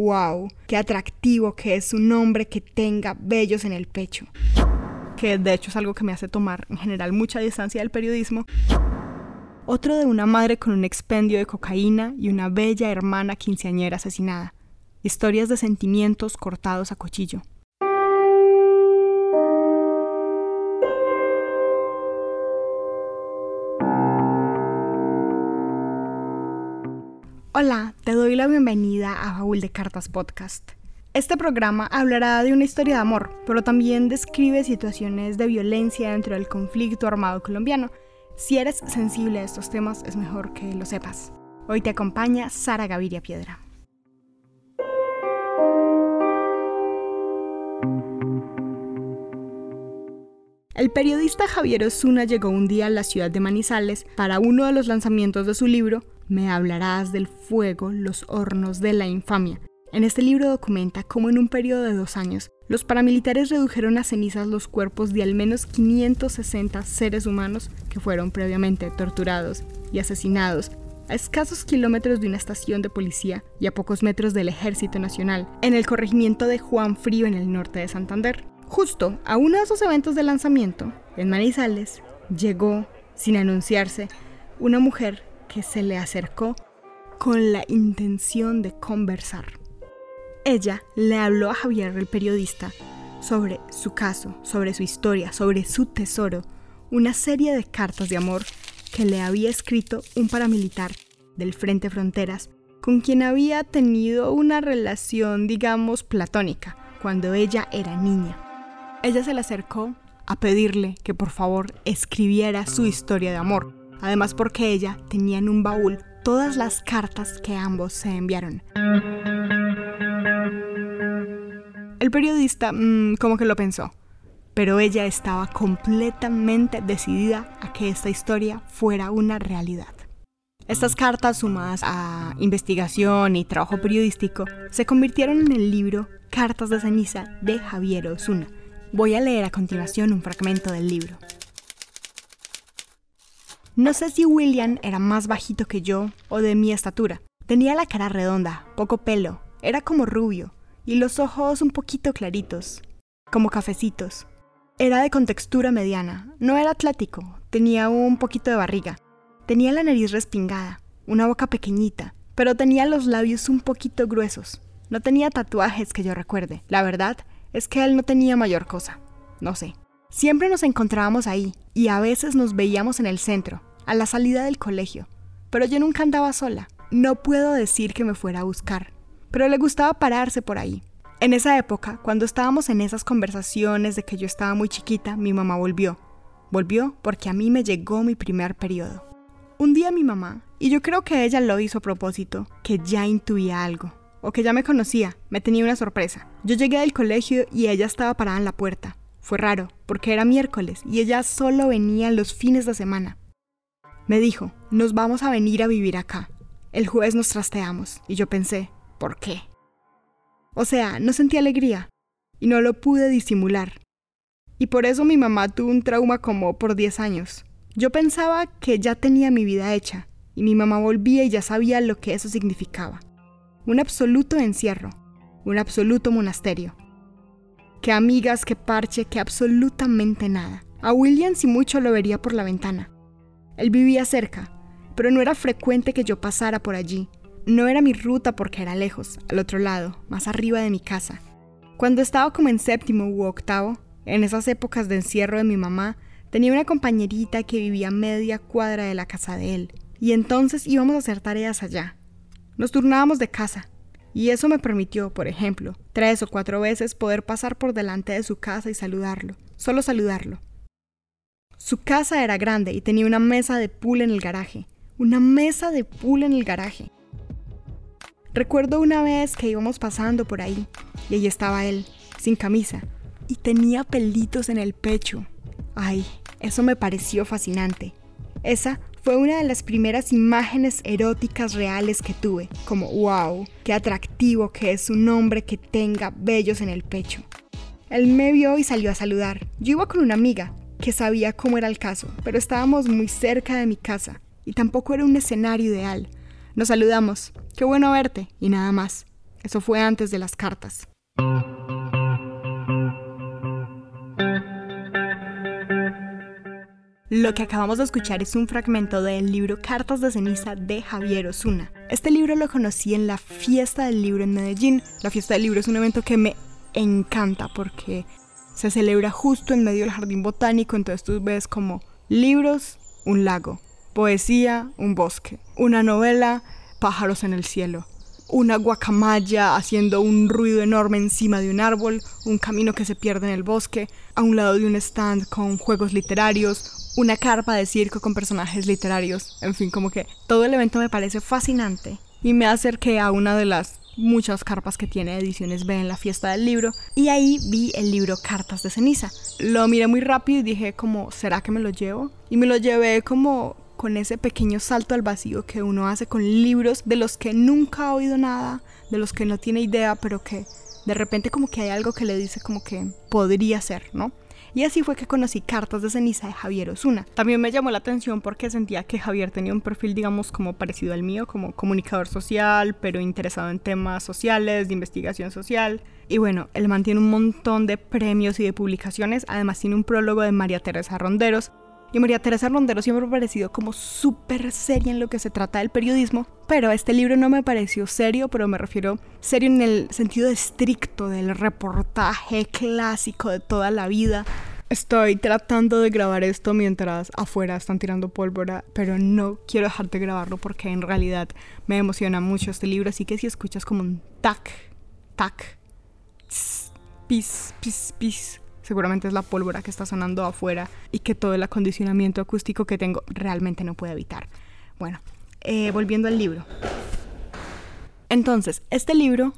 wow, qué atractivo que es un hombre que tenga vellos en el pecho. Que de hecho es algo que me hace tomar en general mucha distancia del periodismo. Otro de una madre con un expendio de cocaína y una bella hermana quinceañera asesinada. Historias de sentimientos cortados a cuchillo. Hola, te doy la bienvenida a Baúl de Cartas Podcast. Este programa hablará de una historia de amor, pero también describe situaciones de violencia dentro del conflicto armado colombiano. Si eres sensible a estos temas, es mejor que lo sepas. Hoy te acompaña Sara Gaviria Piedra. El periodista Javier Osuna llegó un día a la ciudad de Manizales para uno de los lanzamientos de su libro me hablarás del fuego, los hornos de la infamia. En este libro documenta cómo en un periodo de dos años, los paramilitares redujeron a cenizas los cuerpos de al menos 560 seres humanos que fueron previamente torturados y asesinados a escasos kilómetros de una estación de policía y a pocos metros del Ejército Nacional, en el corregimiento de Juan Frío en el norte de Santander. Justo a uno de esos eventos de lanzamiento, en Manizales, llegó, sin anunciarse, una mujer que se le acercó con la intención de conversar. Ella le habló a Javier, el periodista, sobre su caso, sobre su historia, sobre su tesoro, una serie de cartas de amor que le había escrito un paramilitar del Frente Fronteras con quien había tenido una relación, digamos, platónica, cuando ella era niña. Ella se le acercó a pedirle que por favor escribiera su historia de amor, además porque ella tenía en un baúl todas las cartas que ambos se enviaron. El periodista mm, como que lo pensó, pero ella estaba completamente decidida a que esta historia fuera una realidad. Estas cartas, sumadas a investigación y trabajo periodístico, se convirtieron en el libro Cartas de ceniza de Javier Osuna. Voy a leer a continuación un fragmento del libro. No sé si William era más bajito que yo o de mi estatura. Tenía la cara redonda, poco pelo, era como rubio, y los ojos un poquito claritos, como cafecitos. Era de contextura mediana, no era atlético, tenía un poquito de barriga. Tenía la nariz respingada, una boca pequeñita, pero tenía los labios un poquito gruesos. No tenía tatuajes que yo recuerde. La verdad es que él no tenía mayor cosa. No sé. Siempre nos encontrábamos ahí, y a veces nos veíamos en el centro, a la salida del colegio, pero yo nunca andaba sola. No puedo decir que me fuera a buscar, pero le gustaba pararse por ahí. En esa época, cuando estábamos en esas conversaciones de que yo estaba muy chiquita, mi mamá volvió. Volvió porque a mí me llegó mi primer periodo. Un día mi mamá, y yo creo que ella lo hizo a propósito, que ya intuía algo, o que ya me conocía, me tenía una sorpresa. Yo llegué del colegio y ella estaba parada en la puerta. Fue raro, porque era miércoles y ella solo venía los fines de semana. Me dijo, nos vamos a venir a vivir acá. El jueves nos trasteamos y yo pensé, ¿por qué? O sea, no sentí alegría y no lo pude disimular. Y por eso mi mamá tuvo un trauma como por 10 años. Yo pensaba que ya tenía mi vida hecha y mi mamá volvía y ya sabía lo que eso significaba. Un absoluto encierro, un absoluto monasterio. Que amigas, que parche, que absolutamente nada. A William si mucho lo vería por la ventana. Él vivía cerca, pero no era frecuente que yo pasara por allí. No era mi ruta porque era lejos, al otro lado, más arriba de mi casa. Cuando estaba como en séptimo u octavo, en esas épocas de encierro de mi mamá, tenía una compañerita que vivía media cuadra de la casa de él, y entonces íbamos a hacer tareas allá. Nos turnábamos de casa, y eso me permitió, por ejemplo, tres o cuatro veces poder pasar por delante de su casa y saludarlo, solo saludarlo. Su casa era grande y tenía una mesa de pool en el garaje. Una mesa de pool en el garaje. Recuerdo una vez que íbamos pasando por ahí y ahí estaba él, sin camisa, y tenía pelitos en el pecho. Ay, eso me pareció fascinante. Esa fue una de las primeras imágenes eróticas reales que tuve, como wow, qué atractivo que es un hombre que tenga vellos en el pecho. Él me vio y salió a saludar. Yo iba con una amiga, que sabía cómo era el caso, pero estábamos muy cerca de mi casa y tampoco era un escenario ideal. Nos saludamos, qué bueno verte, y nada más. Eso fue antes de las cartas. Lo que acabamos de escuchar es un fragmento del libro Cartas de ceniza de Javier Osuna. Este libro lo conocí en la fiesta del libro en Medellín. La fiesta del libro es un evento que me encanta porque se celebra justo en medio del jardín botánico, entonces tú ves como libros, un lago, poesía, un bosque, una novela, pájaros en el cielo, una guacamaya haciendo un ruido enorme encima de un árbol, un camino que se pierde en el bosque, a un lado de un stand con juegos literarios, una carpa de circo con personajes literarios. En fin, como que todo el evento me parece fascinante y me acerqué a una de las muchas carpas que tiene ediciones B en la fiesta del libro y ahí vi el libro Cartas de ceniza. Lo miré muy rápido y dije como, ¿será que me lo llevo? Y me lo llevé como con ese pequeño salto al vacío que uno hace con libros de los que nunca ha oído nada, de los que no tiene idea, pero que de repente como que hay algo que le dice como que podría ser, ¿no? Y así fue que conocí Cartas de ceniza de Javier Osuna. También me llamó la atención porque sentía que Javier tenía un perfil, digamos, como parecido al mío, como comunicador social, pero interesado en temas sociales, de investigación social. Y bueno, él mantiene un montón de premios y de publicaciones, además tiene un prólogo de María Teresa Ronderos, y María Teresa Rondero siempre me ha parecido como súper seria en lo que se trata del periodismo, pero este libro no me pareció serio, pero me refiero serio en el sentido estricto del reportaje clásico de toda la vida. Estoy tratando de grabar esto mientras afuera están tirando pólvora, pero no quiero dejar de grabarlo porque en realidad me emociona mucho este libro, así que si escuchas como un tac, tac, pis, pis, pis, seguramente es la pólvora que está sonando afuera y que todo el acondicionamiento acústico que tengo realmente no puede evitar. Bueno, eh, volviendo al libro. Entonces, este libro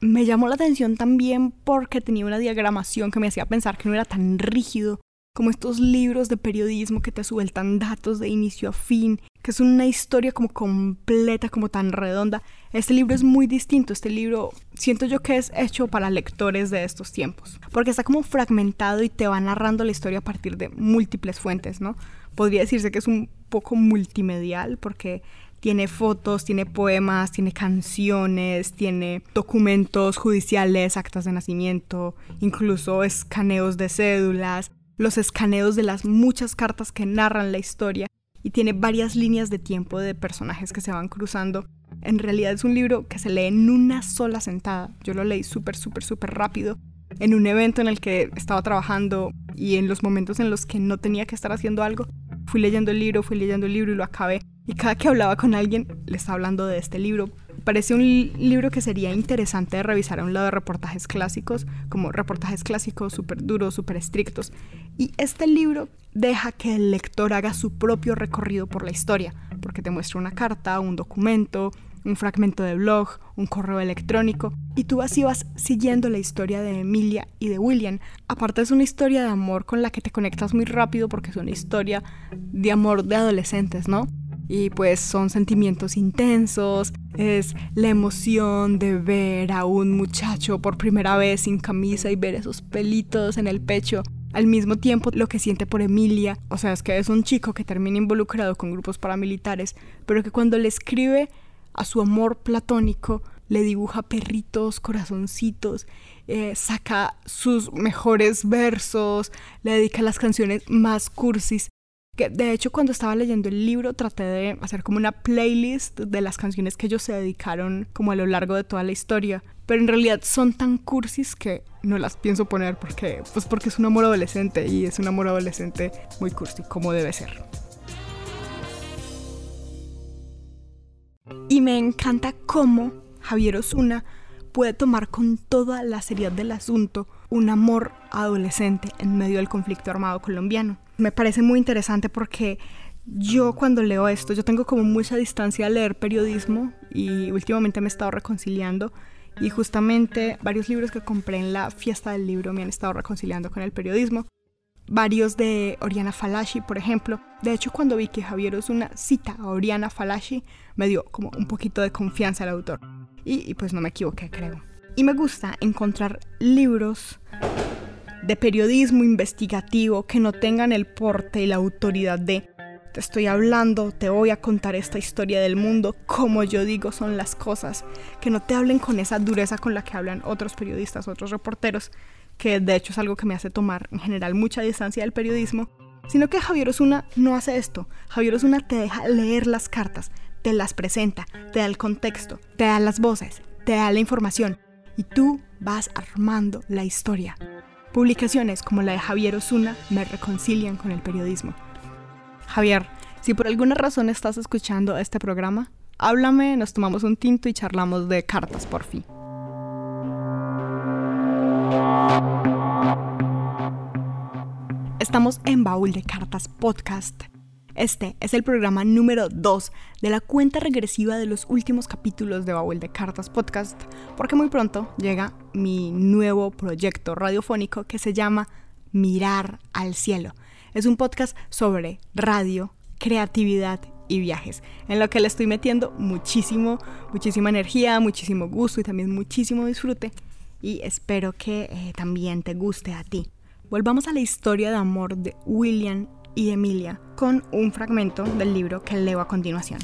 me llamó la atención también porque tenía una diagramación que me hacía pensar que no era tan rígido como estos libros de periodismo que te sueltan datos de inicio a fin, que es una historia como completa, como tan redonda. Este libro es muy distinto, este libro siento yo que es hecho para lectores de estos tiempos, porque está como fragmentado y te va narrando la historia a partir de múltiples fuentes, ¿no? Podría decirse que es un poco multimedial porque tiene fotos, tiene poemas, tiene canciones, tiene documentos judiciales, actas de nacimiento, incluso escaneos de cédulas, los escaneos de las muchas cartas que narran la historia y tiene varias líneas de tiempo de personajes que se van cruzando. En realidad es un libro que se lee en una sola sentada. Yo lo leí súper, súper, súper rápido en un evento en el que estaba trabajando y en los momentos en los que no tenía que estar haciendo algo. Fui leyendo el libro, fui leyendo el libro y lo acabé. Y cada que hablaba con alguien le estaba hablando de este libro parece un libro que sería interesante de revisar a un lado de reportajes clásicos, como reportajes clásicos súper duros, súper estrictos. Y este libro deja que el lector haga su propio recorrido por la historia, porque te muestra una carta, un documento, un fragmento de blog, un correo electrónico, y tú así vas siguiendo la historia de Emilia y de William. Aparte es una historia de amor con la que te conectas muy rápido porque es una historia de amor de adolescentes, ¿no? y pues son sentimientos intensos, es la emoción de ver a un muchacho por primera vez sin camisa y ver esos pelitos en el pecho. Al mismo tiempo, lo que siente por Emilia, o sea, es que es un chico que termina involucrado con grupos paramilitares, pero que cuando le escribe a su amor platónico, le dibuja perritos, corazoncitos, eh, saca sus mejores versos, le dedica las canciones más cursis que de hecho cuando estaba leyendo el libro traté de hacer como una playlist de las canciones que ellos se dedicaron como a lo largo de toda la historia, pero en realidad son tan cursis que no las pienso poner porque pues porque es un amor adolescente y es un amor adolescente muy cursi como debe ser. Y me encanta cómo Javier Osuna puede tomar con toda la seriedad del asunto un amor adolescente en medio del conflicto armado colombiano me parece muy interesante porque yo cuando leo esto, yo tengo como mucha distancia a leer periodismo y últimamente me he estado reconciliando y justamente varios libros que compré en la fiesta del libro me han estado reconciliando con el periodismo. Varios de Oriana Falashi, por ejemplo. De hecho, cuando vi que Javier una cita a Oriana Falashi, me dio como un poquito de confianza al autor. Y, y pues no me equivoqué, creo. Y me gusta encontrar libros de periodismo investigativo que no tengan el porte y la autoridad de te estoy hablando, te voy a contar esta historia del mundo como yo digo son las cosas, que no te hablen con esa dureza con la que hablan otros periodistas, otros reporteros, que de hecho es algo que me hace tomar en general mucha distancia del periodismo, sino que Javier Osuna no hace esto. Javier Osuna te deja leer las cartas, te las presenta, te da el contexto, te da las voces, te da la información y tú vas armando la historia. Publicaciones como la de Javier Osuna me reconcilian con el periodismo. Javier, si por alguna razón estás escuchando este programa, háblame, nos tomamos un tinto y charlamos de cartas por fin. Estamos en Baúl de Cartas Podcast. Este es el programa número 2 de la cuenta regresiva de los últimos capítulos de Baúl de Cartas Podcast, porque muy pronto llega mi nuevo proyecto radiofónico que se llama Mirar al Cielo. Es un podcast sobre radio, creatividad y viajes, en lo que le estoy metiendo muchísimo, muchísima energía, muchísimo gusto y también muchísimo disfrute y espero que eh, también te guste a ti. Volvamos a la historia de amor de William y Emilia con un fragmento del libro que leo a continuación.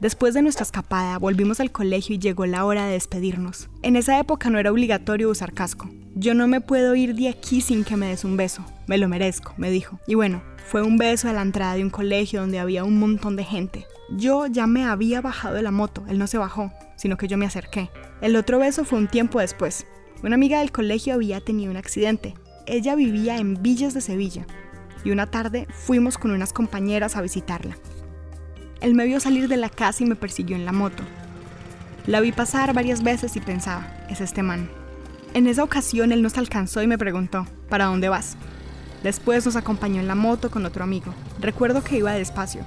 Después de nuestra escapada, volvimos al colegio y llegó la hora de despedirnos. En esa época no era obligatorio usar casco. Yo no me puedo ir de aquí sin que me des un beso. Me lo merezco, me dijo. Y bueno, fue un beso a la entrada de un colegio donde había un montón de gente. Yo ya me había bajado de la moto, él no se bajó, sino que yo me acerqué. El otro beso fue un tiempo después. Una amiga del colegio había tenido un accidente. Ella vivía en Villas de Sevilla y una tarde fuimos con unas compañeras a visitarla. Él me vio salir de la casa y me persiguió en la moto. La vi pasar varias veces y pensaba, es este man. En esa ocasión él nos alcanzó y me preguntó, ¿para dónde vas? Después nos acompañó en la moto con otro amigo. Recuerdo que iba despacio,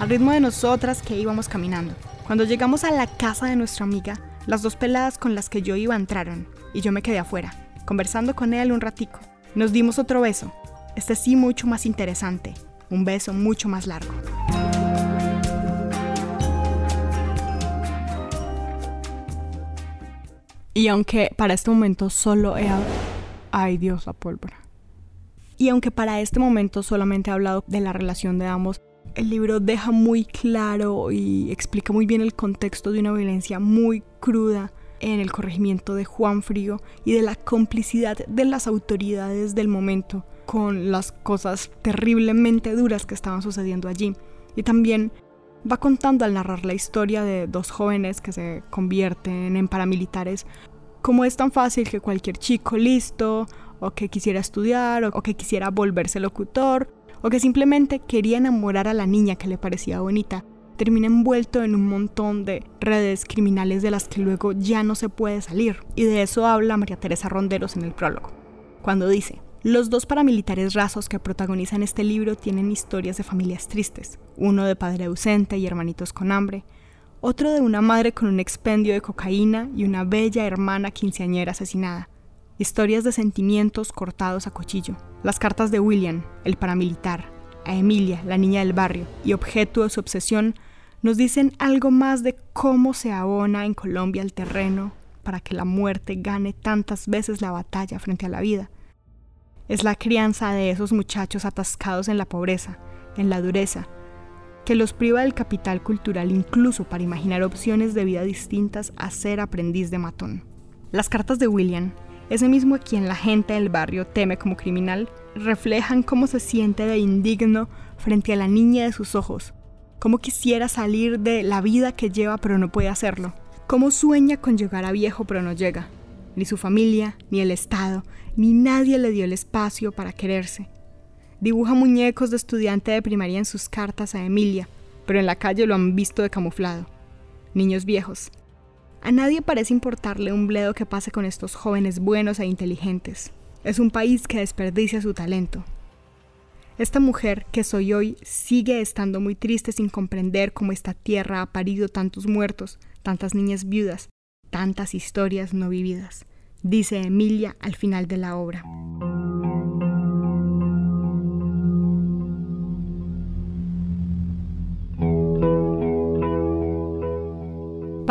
al ritmo de nosotras que íbamos caminando. Cuando llegamos a la casa de nuestra amiga, las dos peladas con las que yo iba entraron y yo me quedé afuera, conversando con él un ratico. Nos dimos otro beso, este sí mucho más interesante, un beso mucho más largo. Y aunque para este momento solo he hablado... Ay Dios, la pólvora. Y aunque para este momento solamente he hablado de la relación de ambos, el libro deja muy claro y explica muy bien el contexto de una violencia muy cruda en el corregimiento de Juan Frío y de la complicidad de las autoridades del momento con las cosas terriblemente duras que estaban sucediendo allí. Y también va contando al narrar la historia de dos jóvenes que se convierten en paramilitares, como es tan fácil que cualquier chico listo, o que quisiera estudiar, o que quisiera volverse locutor, o que simplemente quería enamorar a la niña que le parecía bonita, termina envuelto en un montón de redes criminales de las que luego ya no se puede salir. Y de eso habla María Teresa Ronderos en el prólogo, cuando dice, los dos paramilitares rasos que protagonizan este libro tienen historias de familias tristes, uno de padre ausente y hermanitos con hambre, otro de una madre con un expendio de cocaína y una bella hermana quinceañera asesinada. Historias de sentimientos cortados a cuchillo. Las cartas de William, el paramilitar, a Emilia, la niña del barrio, y objeto de su obsesión, nos dicen algo más de cómo se abona en Colombia el terreno para que la muerte gane tantas veces la batalla frente a la vida. Es la crianza de esos muchachos atascados en la pobreza, en la dureza, que los priva del capital cultural incluso para imaginar opciones de vida distintas a ser aprendiz de matón. Las cartas de William, ese mismo a quien la gente del barrio teme como criminal, reflejan cómo se siente de indigno frente a la niña de sus ojos, cómo quisiera salir de la vida que lleva pero no puede hacerlo, cómo sueña con llegar a viejo pero no llega. Ni su familia, ni el Estado, ni nadie le dio el espacio para quererse. Dibuja muñecos de estudiante de primaria en sus cartas a Emilia, pero en la calle lo han visto de camuflado. Niños viejos. A nadie parece importarle un bledo que pase con estos jóvenes buenos e inteligentes. Es un país que desperdicia su talento. Esta mujer que soy hoy sigue estando muy triste sin comprender cómo esta tierra ha parido tantos muertos, tantas niñas viudas, tantas historias no vividas, dice Emilia al final de la obra.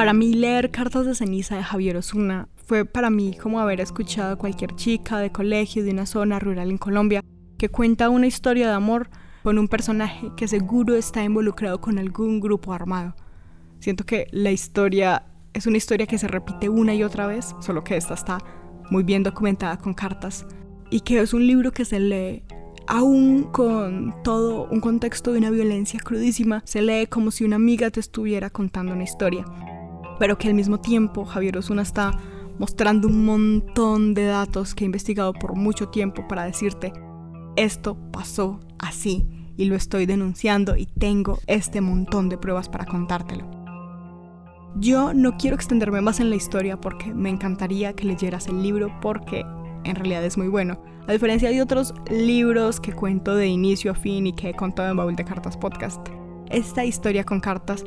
Para mí leer Cartas de ceniza de Javier Osuna fue para mí como haber escuchado a cualquier chica de colegio de una zona rural en Colombia que cuenta una historia de amor con un personaje que seguro está involucrado con algún grupo armado. Siento que la historia es una historia que se repite una y otra vez, solo que esta está muy bien documentada con cartas y que es un libro que se lee aún con todo un contexto de una violencia crudísima, se lee como si una amiga te estuviera contando una historia, pero que al mismo tiempo Javier Osuna está mostrando un montón de datos que he investigado por mucho tiempo para decirte, esto pasó así y lo estoy denunciando y tengo este montón de pruebas para contártelo. Yo no quiero extenderme más en la historia porque me encantaría que leyeras el libro porque en realidad es muy bueno. A diferencia de otros libros que cuento de inicio a fin y que he contado en Baúl de Cartas Podcast, esta historia con cartas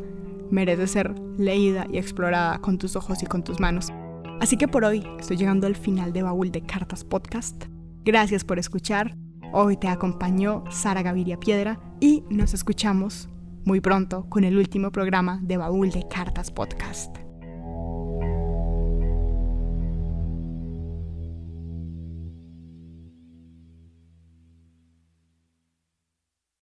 merece ser leída y explorada con tus ojos y con tus manos. Así que por hoy estoy llegando al final de Baúl de Cartas Podcast. Gracias por escuchar. Hoy te acompañó Sara Gaviria Piedra y nos escuchamos muy pronto con el último programa de Baúl de Cartas Podcast.